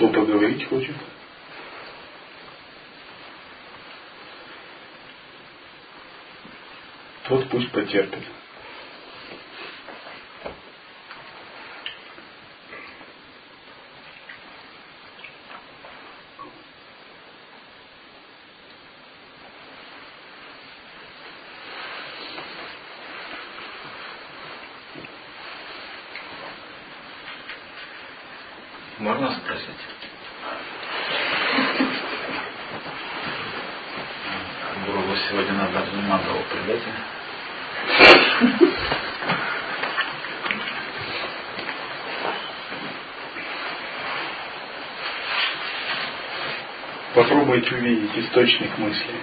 Кто поговорить хочет? Тот пусть потерпит. Можно спросить? Гуру сегодня надо Мандалу придете? Попробуйте увидеть источник мысли.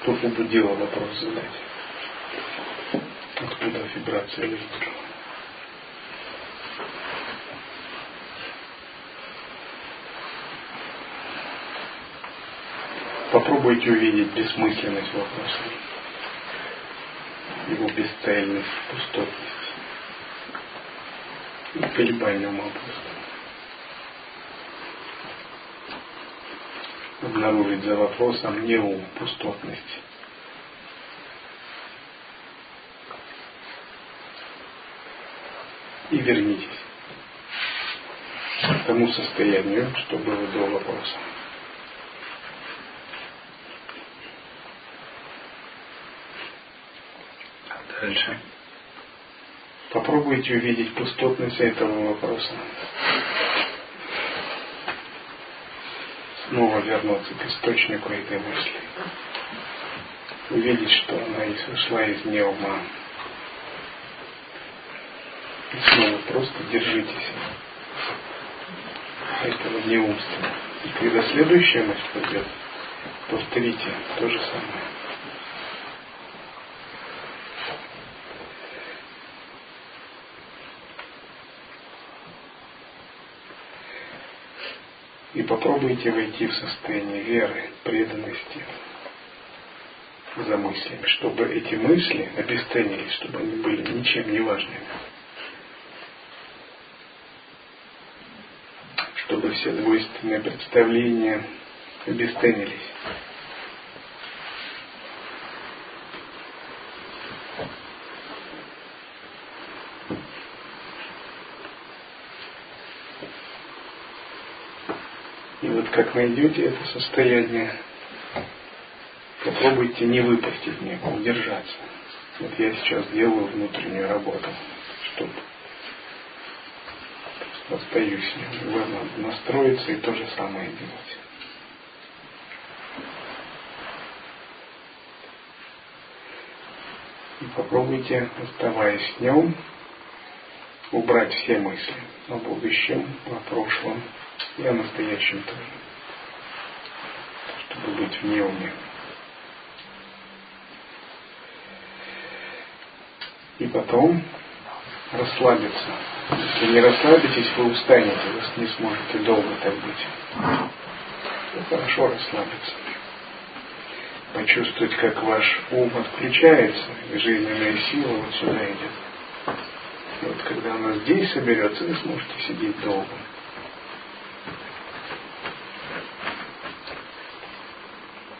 Что побудило вопрос задать? Откуда вибрация электро? Попробуйте увидеть бессмысленность вопроса, его бесцельность, пустотность ума просто. Обнаружить за вопросом не ум, пустотность. И вернитесь к тому состоянию, что было до вопроса. Дальше. Попробуйте увидеть пустотность этого вопроса. Снова вернуться к источнику этой мысли. Увидеть, что она и сошла из неума. И снова просто держитесь этого неумства. И когда следующая мысль пойдет, повторите то же самое. И попробуйте войти в состояние веры, преданности за мыслями, чтобы эти мысли обесценились, чтобы они были ничем не важными. Чтобы все двойственные представления обесценились. И вот как найдете это состояние, попробуйте не выпустить него, удержаться. Вот я сейчас делаю внутреннюю работу, чтобы остаюсь с ним. Надо настроиться и то же самое делать. И попробуйте, оставаясь с нем, убрать все мысли о будущем, о прошлом и о настоящем тоже, чтобы быть в неуме. И потом расслабиться. Если не расслабитесь, вы устанете, вы не сможете долго так быть. Ну, хорошо расслабиться. Почувствовать, как ваш ум отключается, и жизненная сила вот сюда идет. Вот когда она здесь соберется, вы сможете сидеть долго.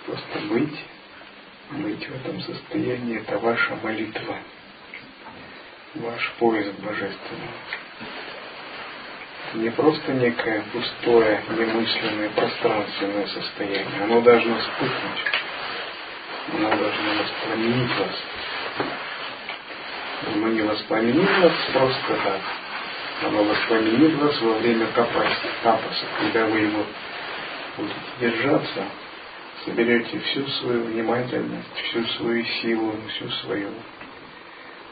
Просто быть, быть в этом состоянии, это ваша молитва ваш поиск божественного. Не просто некое пустое, немысленное, пространственное состояние. Оно должно вспыхнуть. Оно должно воспламенить вас. Оно не воспламенит вас просто так. Оно воспламенит вас во время тапаса, тапаса когда вы его будете держаться, соберете всю свою внимательность, всю свою силу, всю свою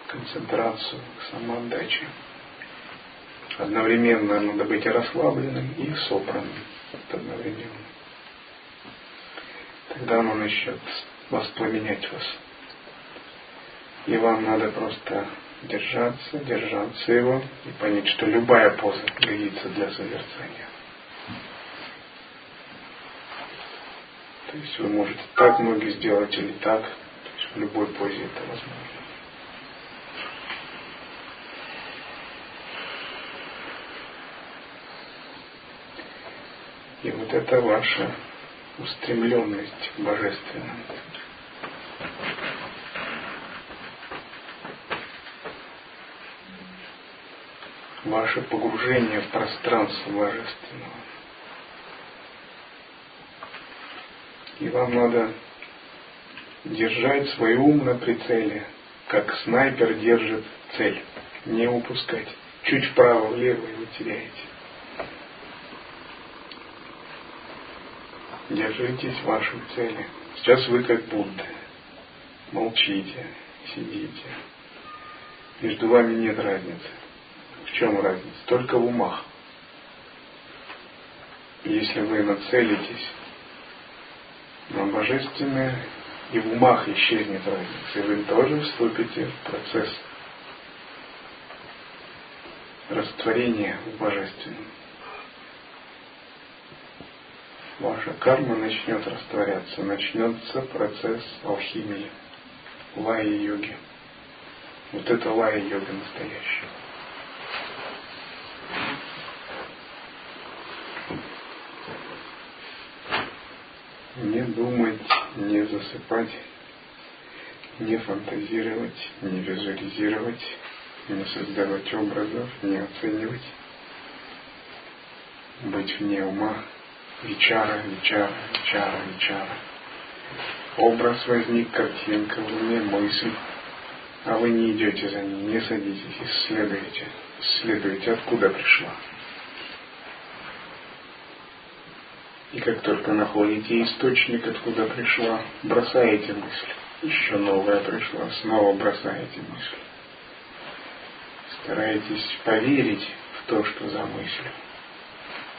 концентрацию, самоотдачу. Одновременно надо быть расслабленным и собранным одновременно. Тогда оно начнет воспламенять вас. И вам надо просто держаться, держаться его и понять, что любая поза годится для созерцания. То есть вы можете так ноги сделать или так. То есть в любой позе это возможно. И вот это ваша устремленность божественная. Ваше погружение в пространство божественного. И вам надо держать свой ум на прицеле, как снайпер держит цель. Не упускать. Чуть вправо-влево и вы теряете. Держитесь вашей цели. Сейчас вы как Будда. Молчите, сидите. Между вами нет разницы. В чем разница? Только в умах. Если вы нацелитесь на божественное, и в умах исчезнет разница, и вы тоже вступите в процесс растворения в божественном. Ваша карма начнет растворяться, начнется процесс алхимии, лая-йоги. Вот это лая-йога настоящая. Не думать, не засыпать, не фантазировать, не визуализировать, не создавать образов, не оценивать, быть вне ума, вечара, вечара, вечара, вечара. Образ возник, картинка в уме, мысль, а вы не идете за ней, не садитесь, исследуете, исследуете, откуда пришла. И как только находите источник, откуда пришла, бросаете мысль. Еще новая пришла, снова бросаете мысль. Стараетесь поверить в то, что за мысль.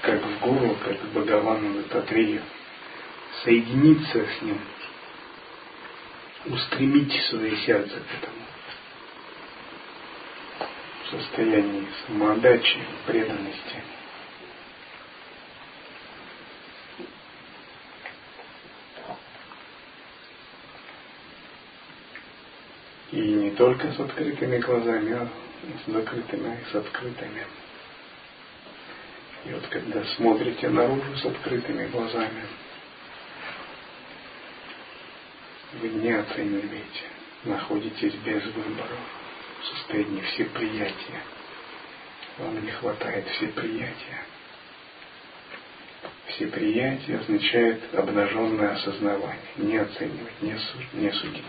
Как в Гуру, как в Бхагавану Татрию. Соединиться с ним. Устремить свое сердце к этому. В состоянии самоотдачи, преданности. И не только с открытыми глазами, а с закрытыми с открытыми. И вот когда смотрите наружу с открытыми глазами, вы не оцениваете, находитесь без выборов, в состоянии всеприятия. Вам не хватает всеприятия. Всеприятие означает обнаженное осознавание, не оценивать, не судить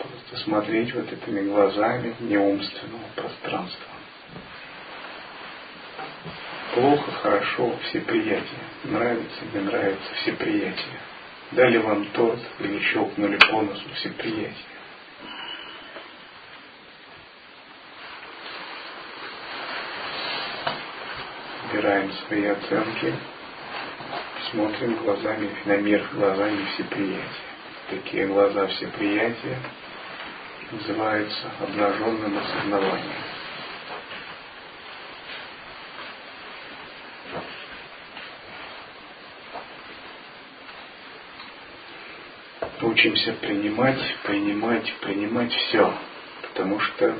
просто смотреть вот этими глазами неумственного пространства. Плохо, хорошо, все приятия. Нравится, не нравится, все приятия. Дали вам торт или щелкнули по носу, все приятия. Убираем свои оценки, смотрим глазами на мир, глазами всеприятия. Такие глаза всеприятия называется обнаженным осознаванием. Учимся принимать, принимать, принимать все, потому что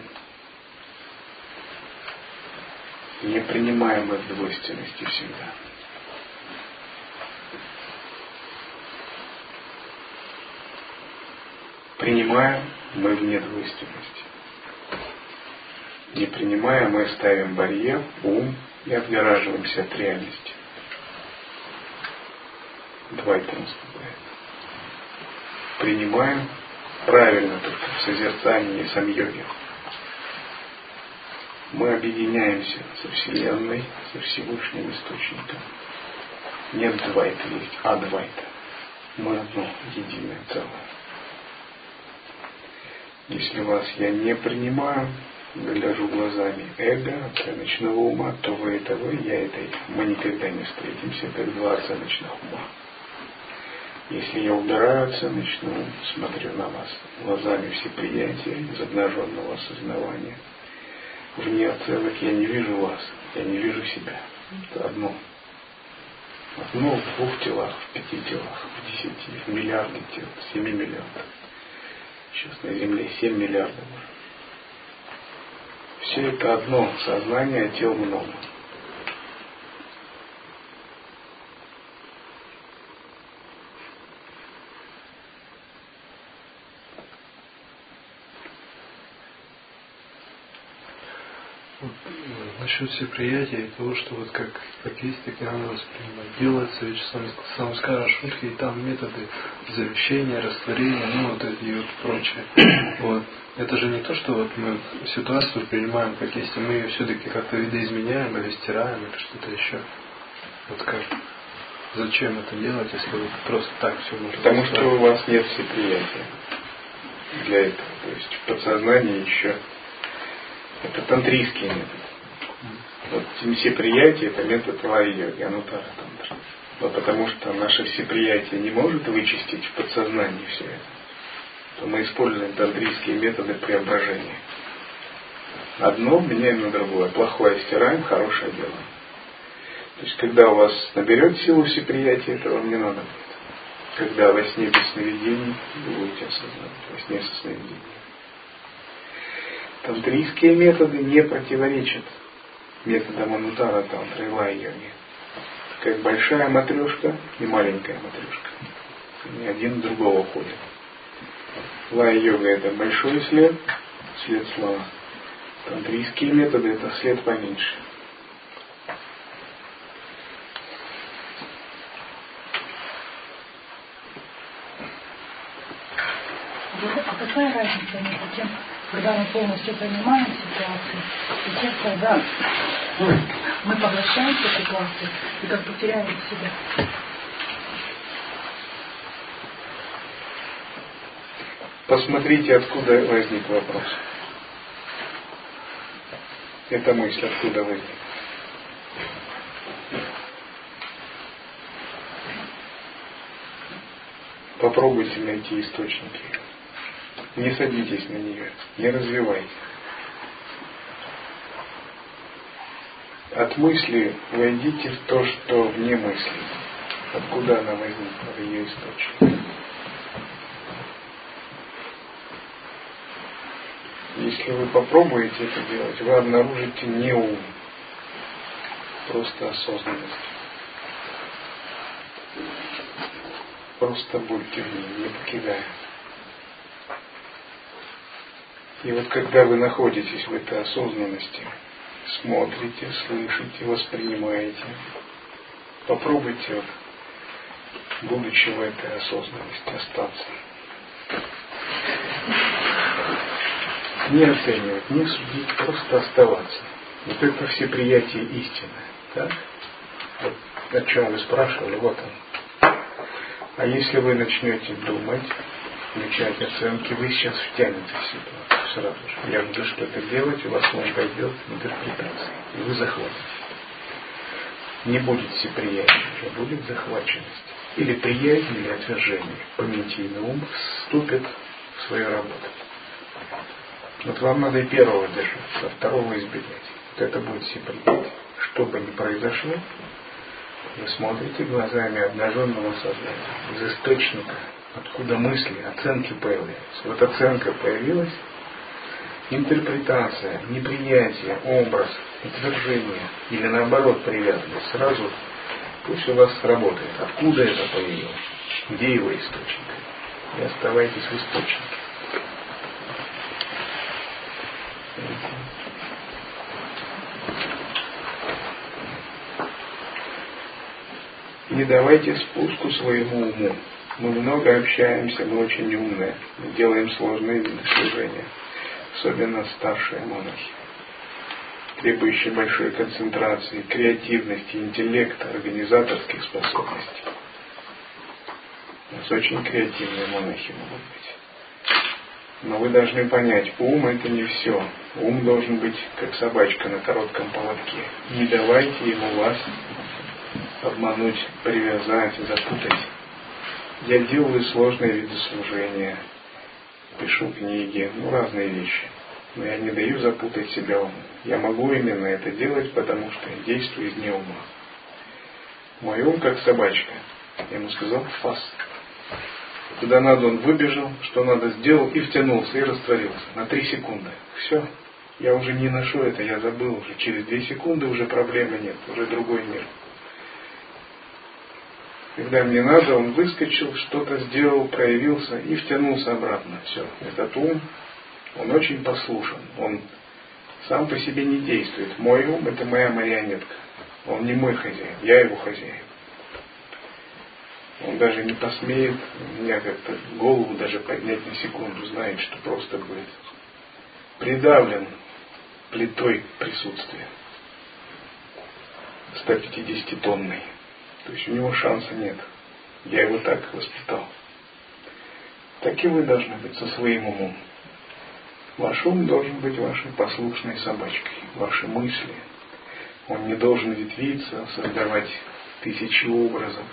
не принимаем мы двойственности всегда. Принимаем мы вне двойственности. Не принимая, мы ставим барьер, ум и отгораживаемся от реальности. Двайтанство. Принимаем правильно только в совершении и самьоге. Мы объединяемся со Вселенной, со Всевышним Источником. Нет двайта, есть адвайта. Мы одно единое целое. Если вас я не принимаю, гляжу глазами эго, оценочного ума, то вы это я это я. Мы никогда не встретимся, как два оценочных ума. Если я убираю оценочный смотрю на вас глазами всеприятия из обнаженного осознавания, вне оценок я не вижу вас, я не вижу себя. Это одно. Одно в двух телах, в пяти телах, в десяти, в миллиарде тел, в семи миллиардах. Сейчас на Земле 7 миллиардов. Все это одно сознание, тел много. Вот, э, насчет всеприятия и того, что вот как, как есть, так и надо воспринимать. Делается ведь сам, самскара шутки, и там методы завещения, растворения, ну вот эти и вот прочее. Вот. Это же не то, что вот мы ситуацию принимаем как есть, и мы ее все-таки как-то видоизменяем или стираем, или что-то еще. Вот как? Зачем это делать, если вы просто так все можете Потому что у вас нет всеприятия для этого. То есть в подсознании еще это тантрийский метод. Вот всеприятие это метод лай-йоги, анутара тантра. Но потому что наше всеприятие не может вычистить в подсознании все это, то мы используем тантрийские методы преображения. Одно меняем на другое. Плохое стираем, хорошее делаем. То есть, когда у вас наберет силу всеприятия, это вам не надо будет. Когда во сне без сновидений, вы будете осознавать, во сне со сновидением. Тантрийские методы не противоречат методам Анутара Тантры и Лай-йоги. Как большая матрешка и маленькая матрешка. Они один другого ходят. Лай-йога это большой след, след слова. Тантрийские методы это след поменьше. А какая разница между тем, когда мы полностью понимаем ситуацию, и тем, когда мы поглощаем эту ситуацию и как бы теряем себя? Посмотрите, откуда возник вопрос. Эта мысль откуда возникла. Попробуйте найти источники. Не садитесь на нее, не развивайте. От мысли войдите в то, что вне мысли. Откуда она возникла, ее источник. Если вы попробуете это делать, вы обнаружите не ум, просто осознанность. Просто будьте в ней, не покидая. И вот когда вы находитесь в этой осознанности, смотрите, слышите, воспринимаете, попробуйте, вот, будучи в этой осознанности, остаться. Не оценивать, не судить, просто оставаться. Вот это все приятие истины. Так? Вот о чем вы спрашивали, вот он. А если вы начнете думать, включать оценки, вы сейчас втянете ситуацию сразу же. Я буду что-то делать, у вас мозг пойдет интерпретация, и вы захватите. Не будет всеприятия, а будет захваченность. Или приязнь, или отвержение. Понятийный ум вступит в свою работу. Вот вам надо и первого держаться, а второго избегать. Вот это будет всеприятие. Что бы ни произошло, вы смотрите глазами обнаженного сознания из источника откуда мысли, оценки появляются. Вот оценка появилась, интерпретация, неприятие, образ, утверждение или наоборот привязанность сразу пусть у вас сработает. Откуда это появилось? Где его источник? И оставайтесь в источнике. Не давайте спуску своему уму. Мы много общаемся, мы очень умные, мы делаем сложные служения, особенно старшие монахи, требующие большой концентрации, креативности, интеллекта, организаторских способностей. У нас очень креативные монахи могут быть. Но вы должны понять, ум это не все. Ум должен быть как собачка на коротком поводке. Не давайте ему вас обмануть, привязать, запутать. Я делаю сложные виды служения, пишу книги, ну разные вещи. Но я не даю запутать себя уму. Я могу именно это делать, потому что я действую из неума. Мой ум как собачка. Я ему сказал фас. Куда надо, он выбежал, что надо сделал и втянулся, и растворился на три секунды. Все. Я уже не ношу это, я забыл уже. Через две секунды уже проблемы нет, уже другой мир. Когда мне надо, он выскочил, что-то сделал, проявился и втянулся обратно. Все. Этот ум, он очень послушен. Он сам по себе не действует. Мой ум это моя марионетка. Он не мой хозяин, я его хозяин. Он даже не посмеет меня как-то голову даже поднять на секунду, знает, что просто будет придавлен плитой присутствия. 150-тонной. То есть у него шанса нет. Я его так воспитал. Так и вы должны быть со своим умом. Ваш ум должен быть вашей послушной собачкой, ваши мысли. Он не должен ветвиться, создавать тысячи образов,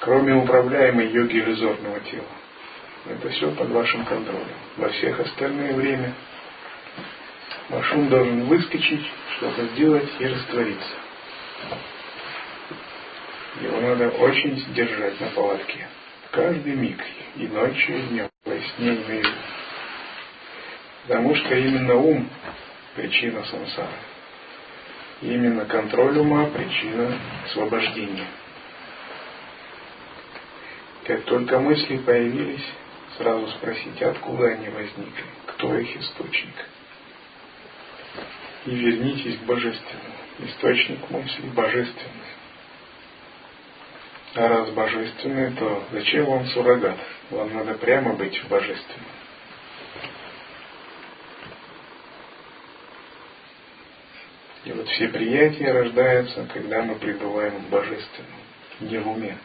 кроме управляемой йоги иллюзорного тела. Это все под вашим контролем. Во всех остальное время ваш ум должен выскочить, что-то сделать и раствориться. Его надо очень сдержать на поводке. Каждый миг, и ночью, и днем, во сне и наяву. Потому что именно ум – причина сансары. Именно контроль ума – причина освобождения. Как только мысли появились, сразу спросите, откуда они возникли, кто их источник. И вернитесь к божественному. Источник мысли божественный. А раз божественный, то зачем вам суррогат? Вам надо прямо быть в божественном. И вот все приятия рождаются, когда мы пребываем в божественном, не в уме.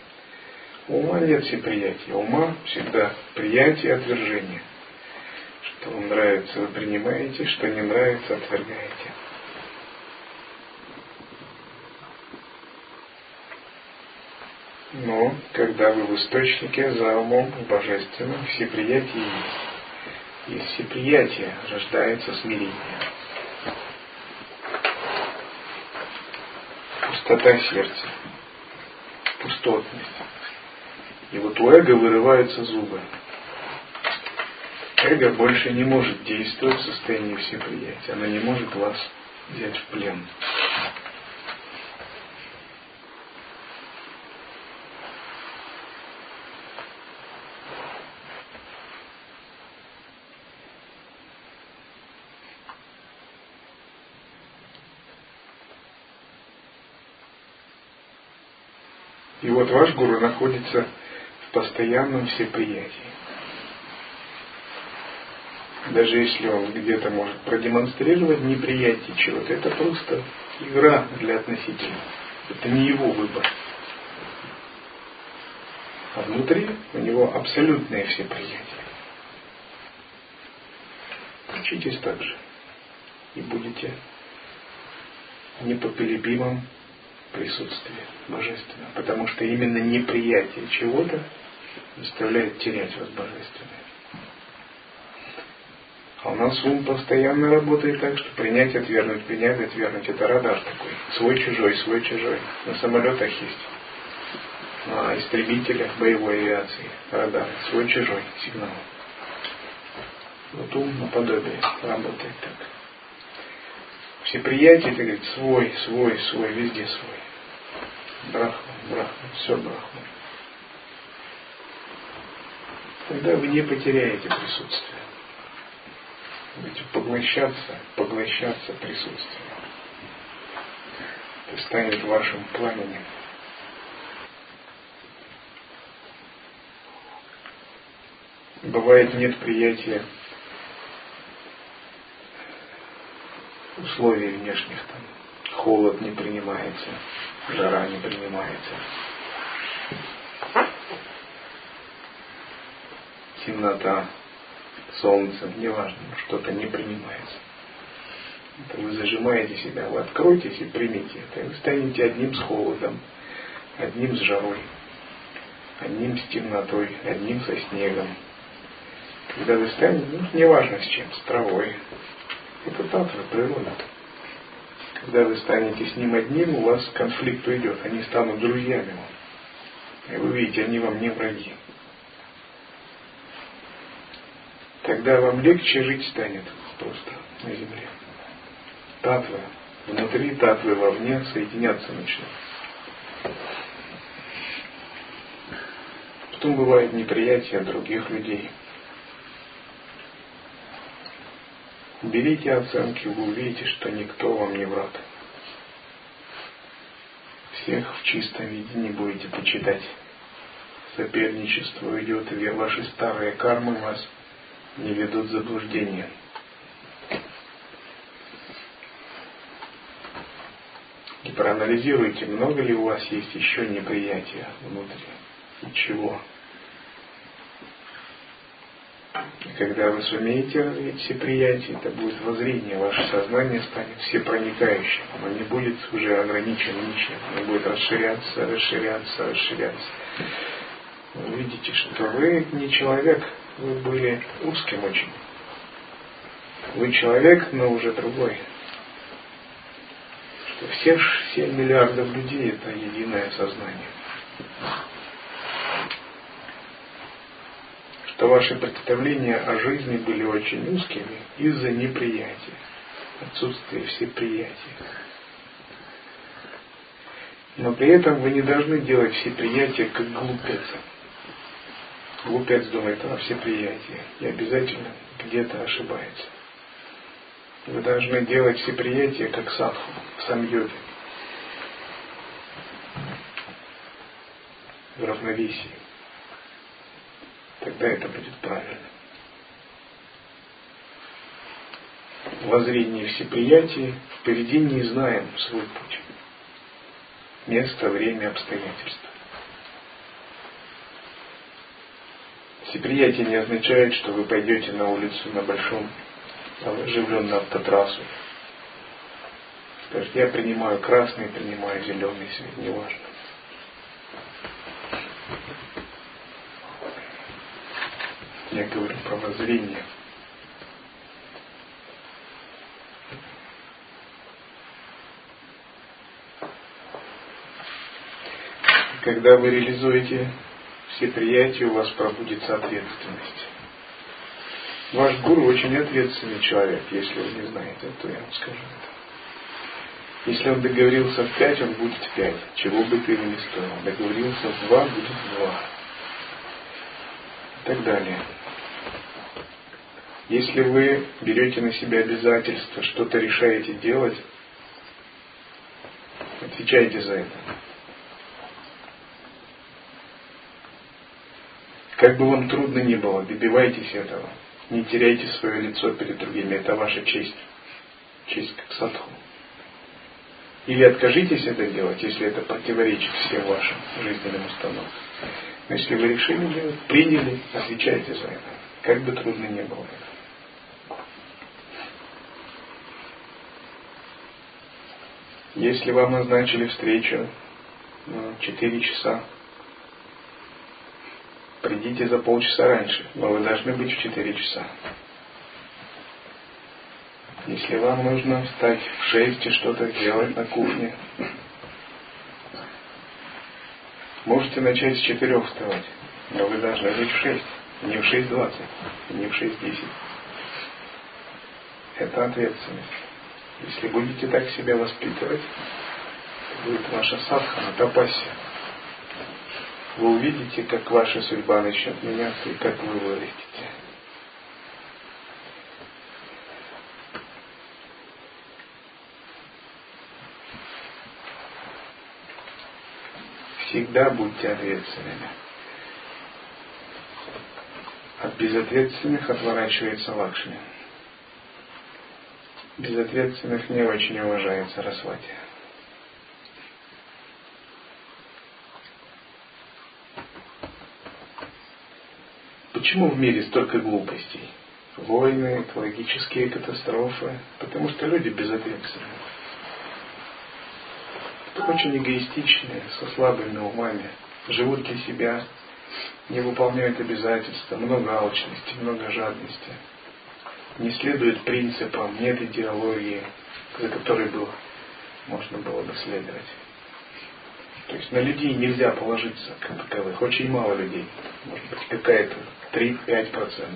Ума нет всеприятия. У ума всегда приятие и отвержение. Что вам нравится, вы принимаете, что не нравится, отвергаете. Но когда вы в источнике за умом в божественном, всеприятие есть. Есть всеприятие, рождается смирение. Пустота сердца, пустотность. И вот у эго вырываются зубы. Эго больше не может действовать в состоянии всеприятия. Она не может вас взять в плен. И вот ваш гуру находится в постоянном всеприятии. Даже если он где-то может продемонстрировать неприятие чего-то, это просто игра для относительно. Это не его выбор. А внутри у него абсолютное всеприятие. Учитесь так же. И будете непоколебимым присутствие божественного. Потому что именно неприятие чего-то заставляет терять вас божественное. А у нас ум постоянно работает так, что принять, отвергнуть, принять, отвергнуть. Это радар такой. Свой-чужой, свой-чужой. На самолетах есть. На истребителях боевой авиации. Радар. Свой-чужой сигнал. Вот ум наподобие работает так. Все приятия, это говорит, свой, свой, свой, везде свой. Брахман, брахман, все брахман. Тогда вы не потеряете присутствие. Будете поглощаться, поглощаться присутствием. Это станет вашим пламенем. Бывает нет приятия условий внешних там. Холод не принимается, жара не принимается. Темнота, солнце, неважно, что-то не принимается. Это вы зажимаете себя, вы откройтесь и примите это. И вы станете одним с холодом, одним с жарой, одним с темнотой, одним со снегом. Когда вы станете, ну, неважно с чем, с травой, это татва, природа. Когда вы станете с ним одним, у вас конфликт уйдет, они станут друзьями вам. И вы видите, они вам не враги. Тогда вам легче жить станет просто на земле. Татвы внутри, татвы вовне соединяться начнут. Потом бывает неприятие других людей – Берите оценки, вы увидите, что никто вам не враг. Всех в чистом виде не будете почитать. Соперничество идет, и ваши старые кармы вас не ведут в заблуждение. И проанализируйте, много ли у вас есть еще неприятия внутри и чего. И когда вы сумеете развить все приятия, это будет воззрение, ваше сознание станет всепроникающим. Оно не будет уже ограничено ничем. Оно будет расширяться, расширяться, расширяться. Вы увидите, что вы не человек, вы были узким очень. Вы человек, но уже другой. Что все 7 миллиардов людей это единое сознание. Что ваши представления о жизни были очень узкими из-за неприятия, отсутствия всеприятия. Но при этом вы не должны делать всеприятие как глупец. Глупец думает о всеприятии и обязательно где-то ошибается. Вы должны делать всеприятие как садху, в самьоге. В равновесии. Тогда это будет правильно. В воззрении всеприятия впереди не знаем свой путь. Место, время, обстоятельства. Всеприятие не означает, что вы пойдете на улицу на большом оживленную автотрассу. Скажете, я принимаю красный, принимаю зеленый свет, неважно. Я говорю про воззрение. Когда вы реализуете все приятия, у вас пробудится ответственность. Ваш гуру очень ответственный человек, если вы не знаете, то я вам скажу это. Если он договорился в пять, он будет в пять, чего бы ты ему не стоил. Договорился в два, будет в два. И так далее. Если вы берете на себя обязательство, что-то решаете делать, отвечайте за это. Как бы вам трудно ни было, добивайтесь этого. Не теряйте свое лицо перед другими. Это ваша честь. Честь как садху. Или откажитесь это делать, если это противоречит всем вашим жизненным установкам. Но если вы решили делать, приняли, отвечайте за это. Как бы трудно ни было Если вам назначили встречу на 4 часа, Придите за полчаса раньше, но вы должны быть в 4 часа. Если вам нужно встать в 6 и что-то сделать на кухне, можете начать с 4 вставать, но вы должны быть в 6, не в 6.20, не в 6.10. Это ответственность. Если будете так себя воспитывать, будет ваша садхана, тапасия вы увидите, как ваша судьба начнет меняться и как вы вырастете. Всегда будьте ответственными. От безответственных отворачивается лакшми. Безответственных не очень уважается Расвати. Почему в мире столько глупостей? Войны, экологические катастрофы. Потому что люди безответственны. Очень эгоистичные, со слабыми умами. Живут для себя, не выполняют обязательства, много алчности, много жадности. Не следуют принципам, нет идеологии, за которой было, можно было бы следовать. То есть на людей нельзя положиться как таковых. Очень мало людей. Может быть какая-то 3-5%.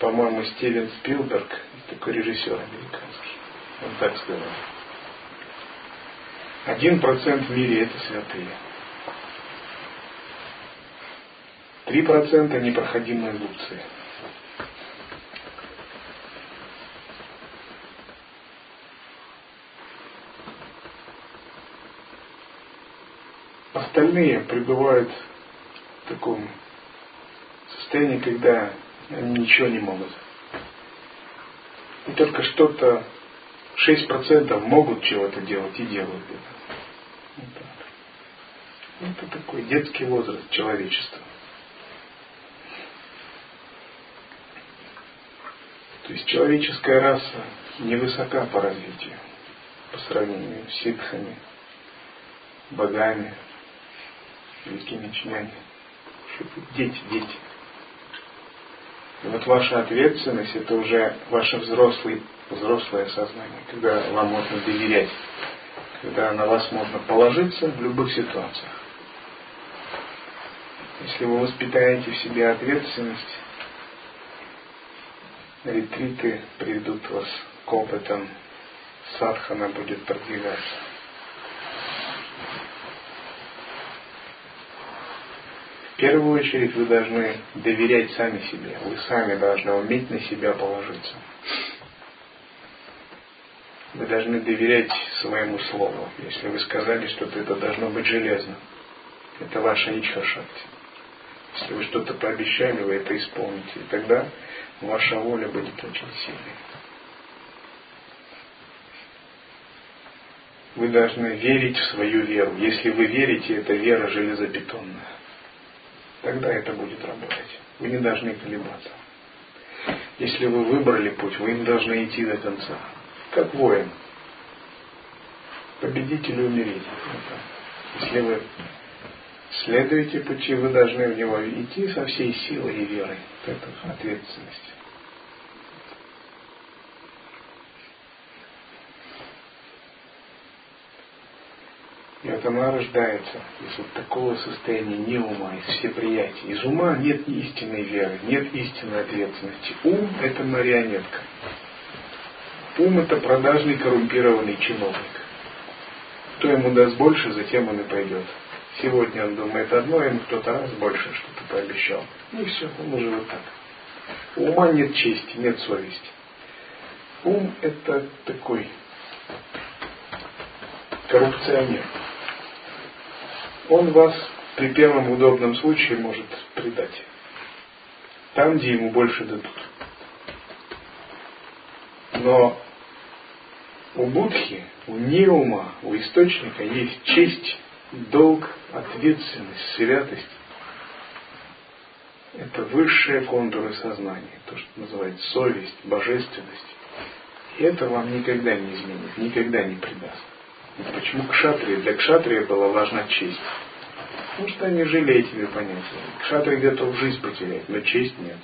По-моему, Стивен Спилберг, такой режиссер американский, он так сказал. Один процент в мире это святые. Три процента непроходимые глупцы. Остальные пребывают в таком состоянии, когда они ничего не могут. И только что-то 6% могут чего-то делать и делают это. Вот так. Это такой детский возраст человечества. То есть человеческая раса невысока по развитию по сравнению с ситхами, богами, великими чинями. Дети, дети. И вот ваша ответственность это уже ваше взрослый, взрослое сознание, когда вам можно доверять, когда на вас можно положиться в любых ситуациях. Если вы воспитаете в себе ответственность, ретриты приведут вас к опытам, садхана будет продвигаться. В первую очередь вы должны доверять сами себе. Вы сами должны уметь на себя положиться. Вы должны доверять своему слову. Если вы сказали что-то, это должно быть железно. Это ваша ичха шакти. Если вы что-то пообещали, вы это исполните. И тогда ваша воля будет очень сильной. Вы должны верить в свою веру. Если вы верите, это вера железобетонная. Тогда это будет работать. Вы не должны колебаться. Если вы выбрали путь, вы им должны идти до конца. Как воин. Победить или умереть. Если вы следуете пути, вы должны в него идти со всей силой и верой. Это ответственность. И вот она рождается из вот такого состояния не ума, из всеприятия. Из ума нет истинной веры, нет истинной ответственности. Ум – это марионетка. Ум – это продажный коррумпированный чиновник. Кто ему даст больше, затем он и пойдет. Сегодня он думает одно, ему кто-то раз больше что-то пообещал. И все, он уже вот так. У ума нет чести, нет совести. Ум – это такой коррупционер он вас при первом удобном случае может предать. Там, где ему больше дадут. Но у Будхи, у Неума, у источника есть честь, долг, ответственность, святость. Это высшие контуры сознания, то, что называется совесть, божественность. И это вам никогда не изменит, никогда не предаст. Почему кшатрии? Для кшатрия была важна честь. Потому что они жили этими понятиями. Кшатрий готов жизнь потерять, но честь нет.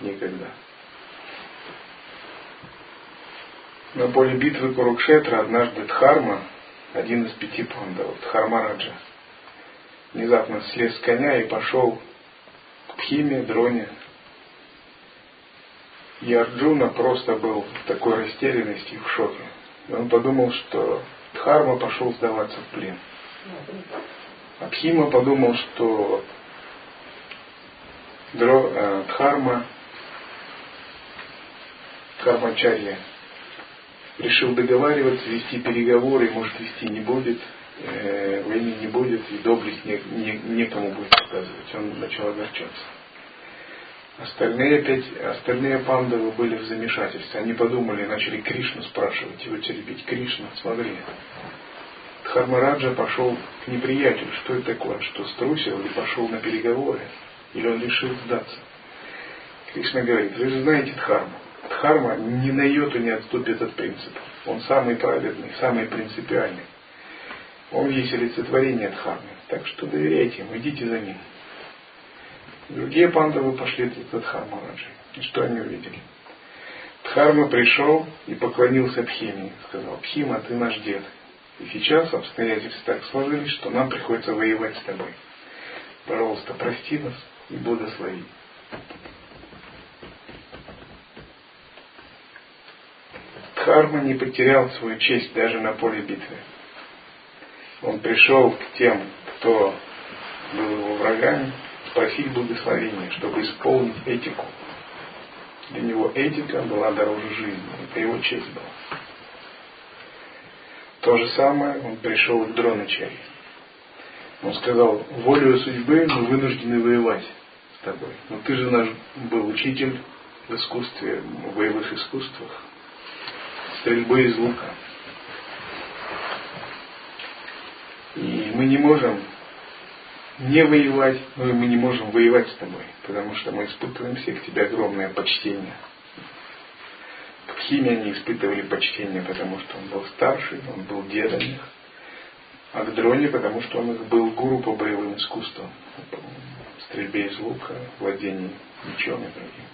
Никогда. На поле битвы Курукшетра однажды Дхарма, один из пяти пандавов, Дхармараджа, внезапно слез с коня и пошел к Пхиме, Дроне. И Арджуна просто был в такой растерянности и в шоке. Он подумал, что Дхарма пошел сдаваться в плен. Абхима подумал, что э, Дхарма, Дхармачарья, решил договариваться, вести переговоры, может вести не будет, э, войны не будет, и доблесть не, не, некому будет показывать. Он начал огорчаться. Остальные опять, остальные пандавы были в замешательстве. Они подумали, начали Кришну спрашивать, его терпеть. Кришна, смотри. Дхармараджа пошел к неприятелю. Что это такое? Что струсил или пошел на переговоры? Или он решил сдаться? Кришна говорит, вы же знаете Дхарму. Дхарма ни на йоту не отступит от принципа. Он самый праведный, самый принципиальный. Он есть олицетворение Дхармы. Так что доверяйте ему, идите за ним. Другие пандавы пошли за Дхармараджи. И что они увидели? Дхарма пришел и поклонился Пхиме. Сказал, Пхима, ты наш дед. И сейчас обстоятельства так сложились, что нам приходится воевать с тобой. Пожалуйста, прости нас и благослови. Дхарма не потерял свою честь даже на поле битвы. Он пришел к тем, кто был его врагами, просить благословения, чтобы исполнить этику. Для него этика была дороже жизни. Это его честь была. То же самое он пришел к Дроначаре. Он сказал, волею судьбы мы вынуждены воевать с тобой. Но ты же наш был учитель в искусстве, в боевых искусствах, стрельбы из лука. И мы не можем не воевать, но и мы не можем воевать с тобой, потому что мы испытываем все к тебе огромное почтение. К Химе они испытывали почтение, потому что он был старший, он был дедом их. А к Дроне, потому что он их был гуру по боевым искусствам, стрельбе из лука, владении мечом и другим.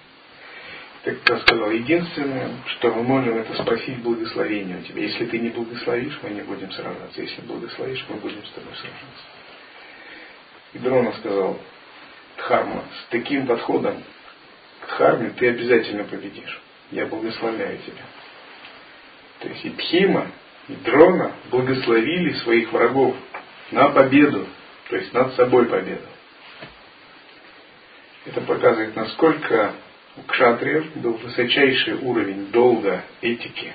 Так как сказал, единственное, что мы можем, это спросить благословение у тебя. Если ты не благословишь, мы не будем сражаться. Если благословишь, мы будем с тобой сражаться. И Дрона сказал, Дхарма, с таким подходом к Дхарме ты обязательно победишь. Я благословляю тебя. То есть и Пхима, и Дрона благословили своих врагов на победу, то есть над собой победу. Это показывает, насколько у кшатриев был высочайший уровень долга, этики,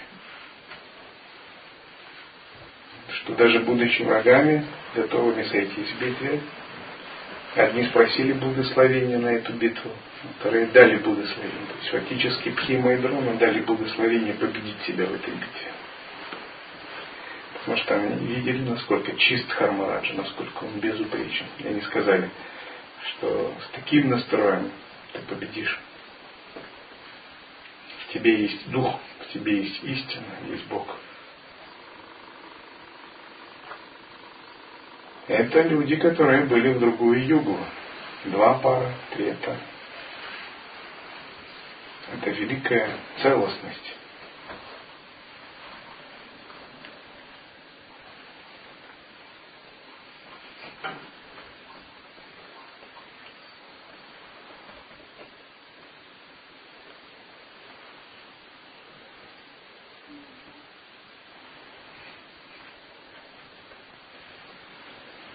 что даже будучи врагами, готовыми сойтись в битве, Одни спросили благословения на эту битву, вторые дали благословение. То есть фактически Пхима и Дрона дали благословение победить себя в этой битве. Потому что они видели, насколько чист Хармараджа, насколько он безупречен. И они сказали, что с таким настроем ты победишь. В тебе есть дух, в тебе есть истина, есть Бог. Это люди, которые были в другую югу. Два пара, трета. Это великая целостность.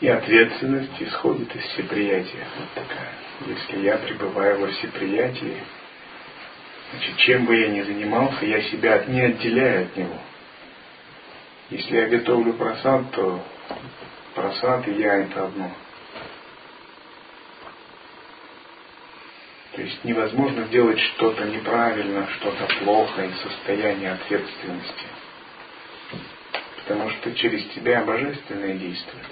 И ответственность исходит из всеприятия. Вот такая. Если я пребываю во всеприятии, значит, чем бы я ни занимался, я себя не отделяю от него. Если я готовлю просад, то просад и я это одно. То есть невозможно делать что-то неправильно, что-то плохо из состояния ответственности. Потому что через тебя божественное действует.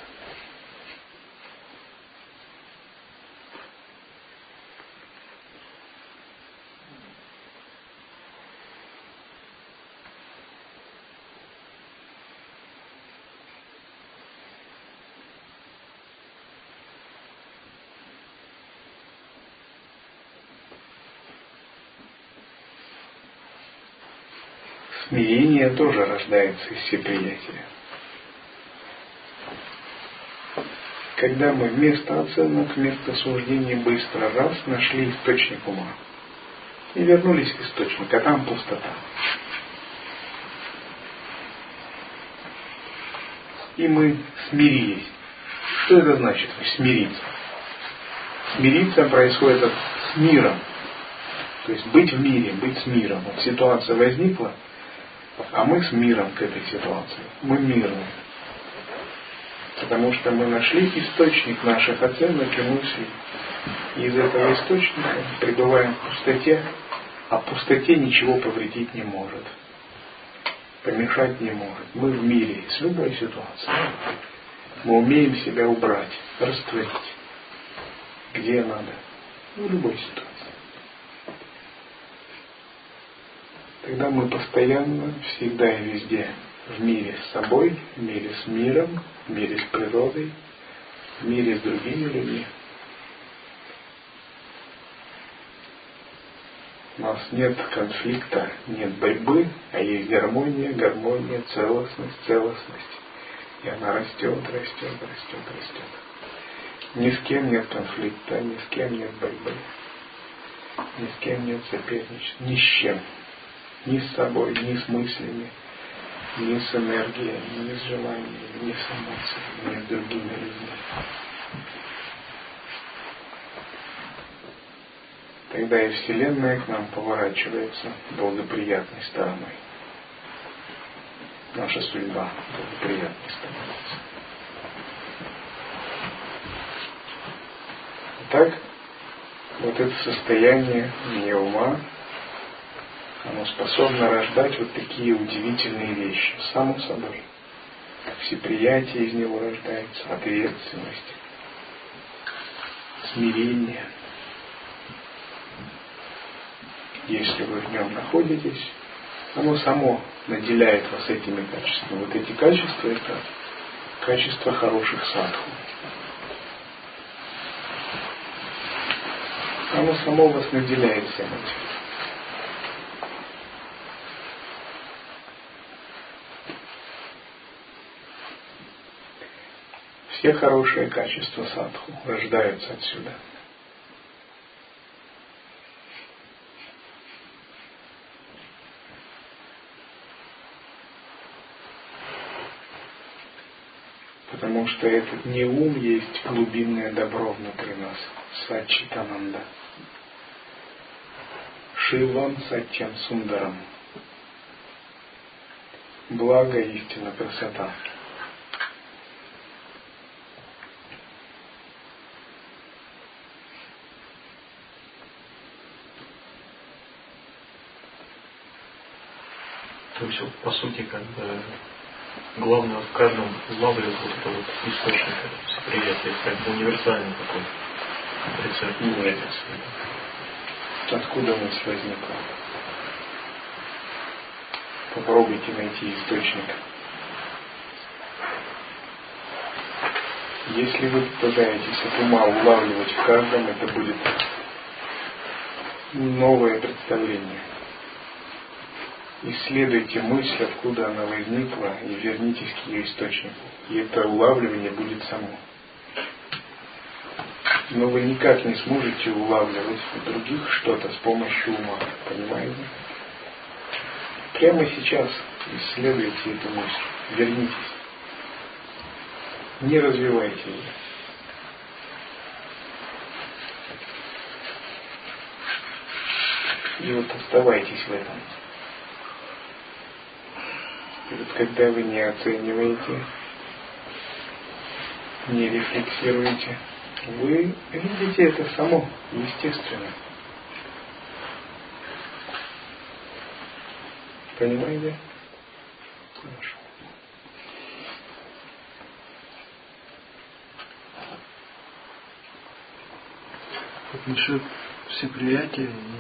Смирение тоже рождается из всеприятия. Когда мы вместо оценок, вместо суждений быстро раз нашли источник ума и вернулись к источнику, а там пустота. И мы смирились. Что это значит? Смириться. Смириться происходит с миром. То есть быть в мире, быть с миром. Вот ситуация возникла, а мы с миром к этой ситуации. Мы мирны. Потому что мы нашли источник наших оценок мыслей. И из этого источника пребываем в пустоте, а пустоте ничего повредить не может. Помешать не может. Мы в мире с любой ситуацией. Мы умеем себя убрать, растворить. Где надо. В любой ситуации. Тогда мы постоянно, всегда и везде в мире с собой, в мире с миром, в мире с природой, в мире с другими людьми. У нас нет конфликта, нет борьбы, а есть гармония, гармония, целостность, целостность. И она растет, растет, растет, растет. Ни с кем нет конфликта, ни с кем нет борьбы, ни с кем нет соперничества, ни с чем ни с собой, ни с мыслями, ни с энергией, ни с желанием, ни с эмоциями, ни с другими людьми. Тогда и Вселенная к нам поворачивается благоприятной стороной. Наша судьба благоприятной становится. так вот это состояние не ума, оно способно рождать вот такие удивительные вещи, само собой. Всеприятие из него рождается, ответственность, смирение. Если вы в нем находитесь, оно само наделяет вас этими качествами. Вот эти качества это качество хороших садху. Оно само вас наделяет всем этим. Все хорошие качества садху рождаются отсюда. Потому что этот не ум есть глубинное добро внутри нас. Сачитананда. Шилам Сатьям Сундарам. Благо, истина, красота. То есть, по сути, как бы главное в каждом улавливать вот это вот источник восприятия, как бы универсальный такой рецепт. Нет. Откуда мысль возникла? Попробуйте найти источник. Если вы пытаетесь от ума улавливать в каждом, это будет новое представление. Исследуйте мысль, откуда она возникла, и вернитесь к ее источнику. И это улавливание будет само. Но вы никак не сможете улавливать в других что-то с помощью ума. Понимаете? Прямо сейчас исследуйте эту мысль. Вернитесь. Не развивайте ее. И вот оставайтесь в этом. И когда вы не оцениваете, не рефлексируете, вы видите это само, естественно. Понимаете? Хорошо. Вот насчет всеприятия, ну,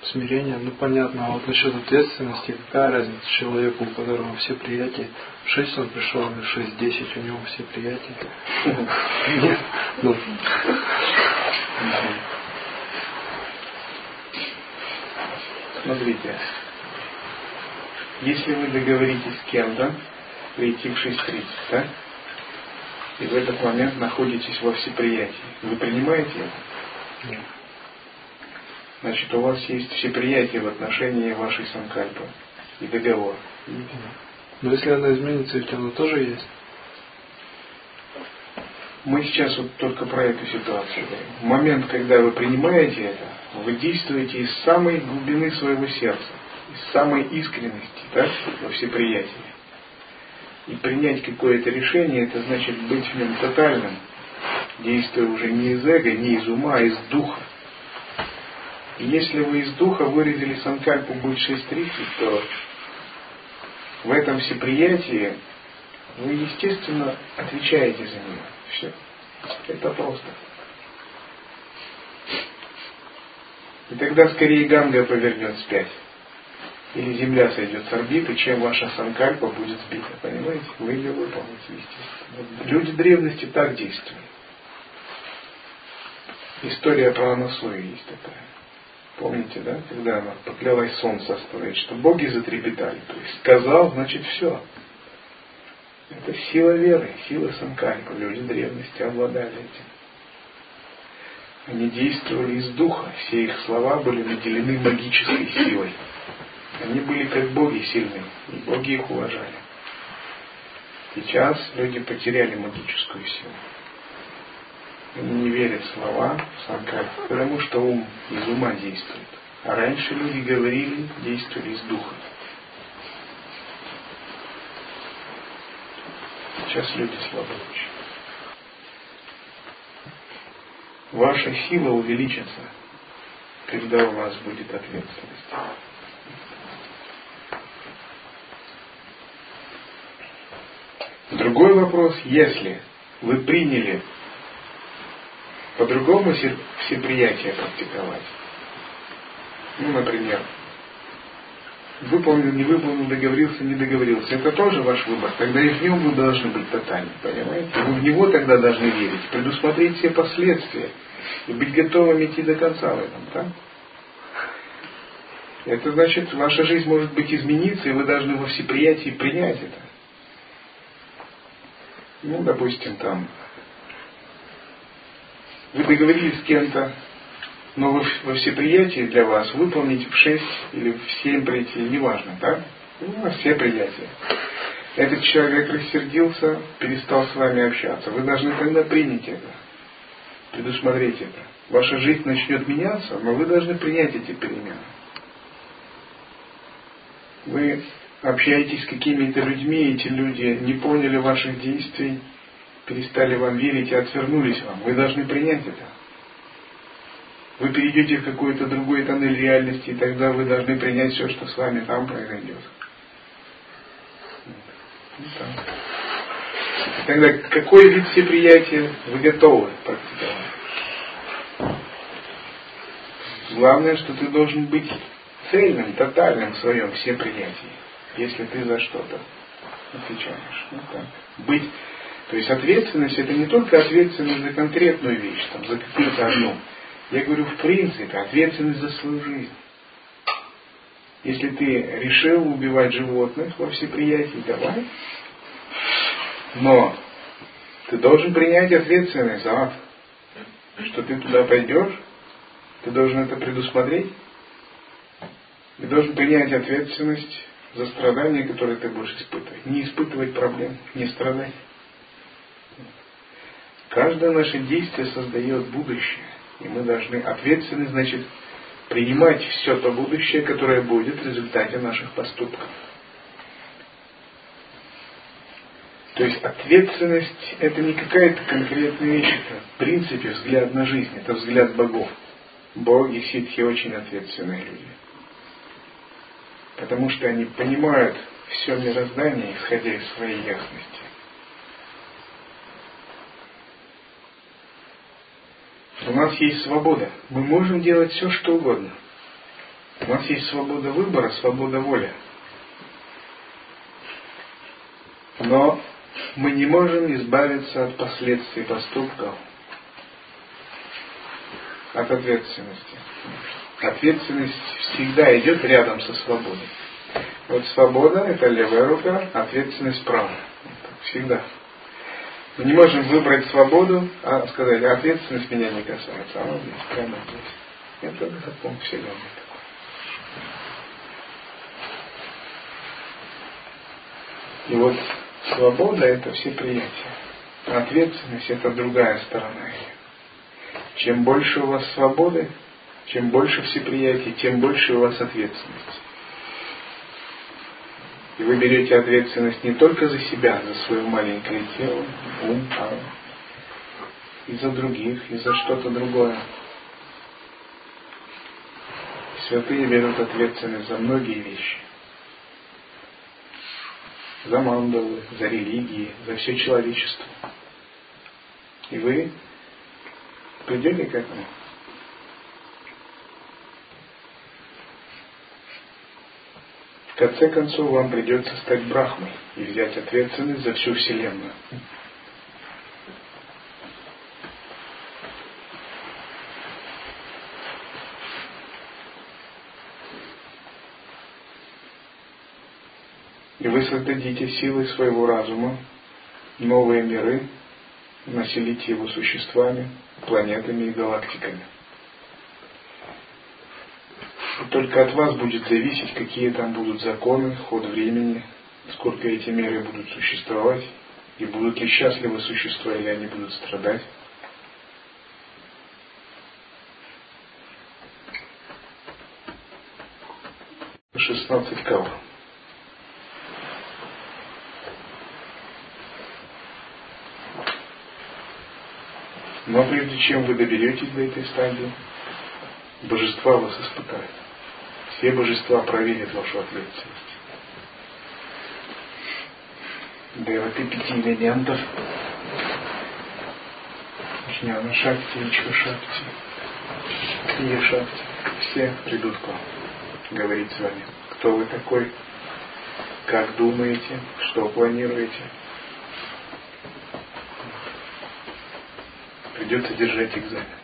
это, смирения, ну понятно, а вот насчет ответственности, какая разница человеку, у которого все приятия, в 6 он пришел, в 6-10 у него все приятия. Нет, ну. Смотрите, если вы договоритесь с кем-то прийти в 6.30, да? И в этот момент находитесь во всеприятии, вы принимаете это? Нет. Значит, у вас есть всеприятие в отношении вашей санкальпы и договор. Но если она изменится, ведь она тоже есть. Мы сейчас вот только про эту ситуацию говорим. В момент, когда вы принимаете это, вы действуете из самой глубины своего сердца, из самой искренности, да, во всеприятии. И принять какое-то решение, это значит быть в нем тотальным, действуя уже не из эго, не из ума, а из духа. И если вы из духа выразили санкальпу будет 6.30, то в этом всеприятии вы, естественно, отвечаете за нее. Все. Это просто. И тогда скорее Ганга повернет вспять. Или Земля сойдет с орбиты, чем ваша санкальпа будет сбита. Понимаете? Вы ее выполните, естественно. Люди древности так действуют. История про Анасую есть такая. Помните, да? Когда она поклялась солнце остановить, что боги затрепетали. То есть сказал, значит все. Это сила веры, сила санкальпа. Люди древности обладали этим. Они действовали из духа. Все их слова были наделены магической силой. Они были как боги сильные, и боги их уважали. Сейчас люди потеряли магическую силу. Не верят в слова, в санкальпу, потому что ум из ума действует. А раньше люди говорили, действовали из духа. Сейчас люди слабы очень. ваша сила увеличится, когда у вас будет ответственность. Другой вопрос, если вы приняли по-другому всеприятие практиковать, ну, например, выполнил, не выполнил, договорился, не договорился. Это тоже ваш выбор. Тогда и в нем вы должны быть тотальны, понимаете? Вы в него тогда должны верить, предусмотреть все последствия и быть готовым идти до конца в этом, да? Это значит, ваша жизнь может быть измениться, и вы должны во всеприятии принять это. Ну, допустим, там, вы договорились с кем-то, но во, во всеприятии для вас выполнить в 6 или в 7 прийти, неважно, да? Ну, во все приятия. Этот человек рассердился, перестал с вами общаться. Вы должны тогда принять это, предусмотреть это. Ваша жизнь начнет меняться, но вы должны принять эти перемены. Вы общаетесь с какими-то людьми, эти люди не поняли ваших действий, перестали вам верить и отвернулись вам. Вы должны принять это. Вы перейдете в какой-то другой тоннель реальности, и тогда вы должны принять все, что с вами там произойдет. Ну, тогда какой вид всеприятия вы готовы практиковать? Главное, что ты должен быть цельным, тотальным в своем всеприятии, если ты за что-то отвечаешь. Ну, так. Быть, то есть ответственность это не только ответственность за конкретную вещь, там, за какую-то одну я говорю, в принципе, ответственность за свою жизнь. Если ты решил убивать животных во всеприятии, давай. Но ты должен принять ответственность за ад. Что ты туда пойдешь, ты должен это предусмотреть. Ты должен принять ответственность за страдания, которые ты будешь испытывать. Не испытывать проблем, не страдать. Каждое наше действие создает будущее. И мы должны ответственны, значит, принимать все то будущее, которое будет в результате наших поступков. То есть ответственность это не какая-то конкретная вещь, это в принципе взгляд на жизнь, это взгляд богов. Боги, ситхи очень ответственные люди. Потому что они понимают все мироздание, исходя из своей ясности. У нас есть свобода. Мы можем делать все, что угодно. У нас есть свобода выбора, свобода воли. Но мы не можем избавиться от последствий поступков, от ответственности. Ответственность всегда идет рядом со свободой. Вот свобода – это левая рука, ответственность правая. Всегда. Мы не можем выбрать свободу, а сказать, ответственность меня не касается. А вот здесь, прямо здесь. Это закон Вселенной. И вот свобода это все приятия. Ответственность это другая сторона. Чем больше у вас свободы, чем больше всеприятий, тем больше у вас ответственности. И вы берете ответственность не только за себя, за свое маленькое тело, ум, а и за других, и за что-то другое. Святые берут ответственность за многие вещи. За мандалы, за религии, за все человечество. И вы придете к этому. Конце концов вам придется стать брахмой и взять ответственность за всю Вселенную. И вы создадите силой своего разума новые миры, населите его существами, планетами и галактиками только от вас будет зависеть, какие там будут законы, ход времени, сколько эти меры будут существовать, и будут ли счастливы существа, или они будут страдать. Шестнадцать кав. Но прежде чем вы доберетесь до этой стадии, божества вас испытают. Все божества проверят вашу ответственность. Деваты пяти элементов. Жняна Шакти, Ичка Шакти, Крия Шакти. Все придут к вам говорить с вами, кто вы такой, как думаете, что планируете. Придется держать экзамен.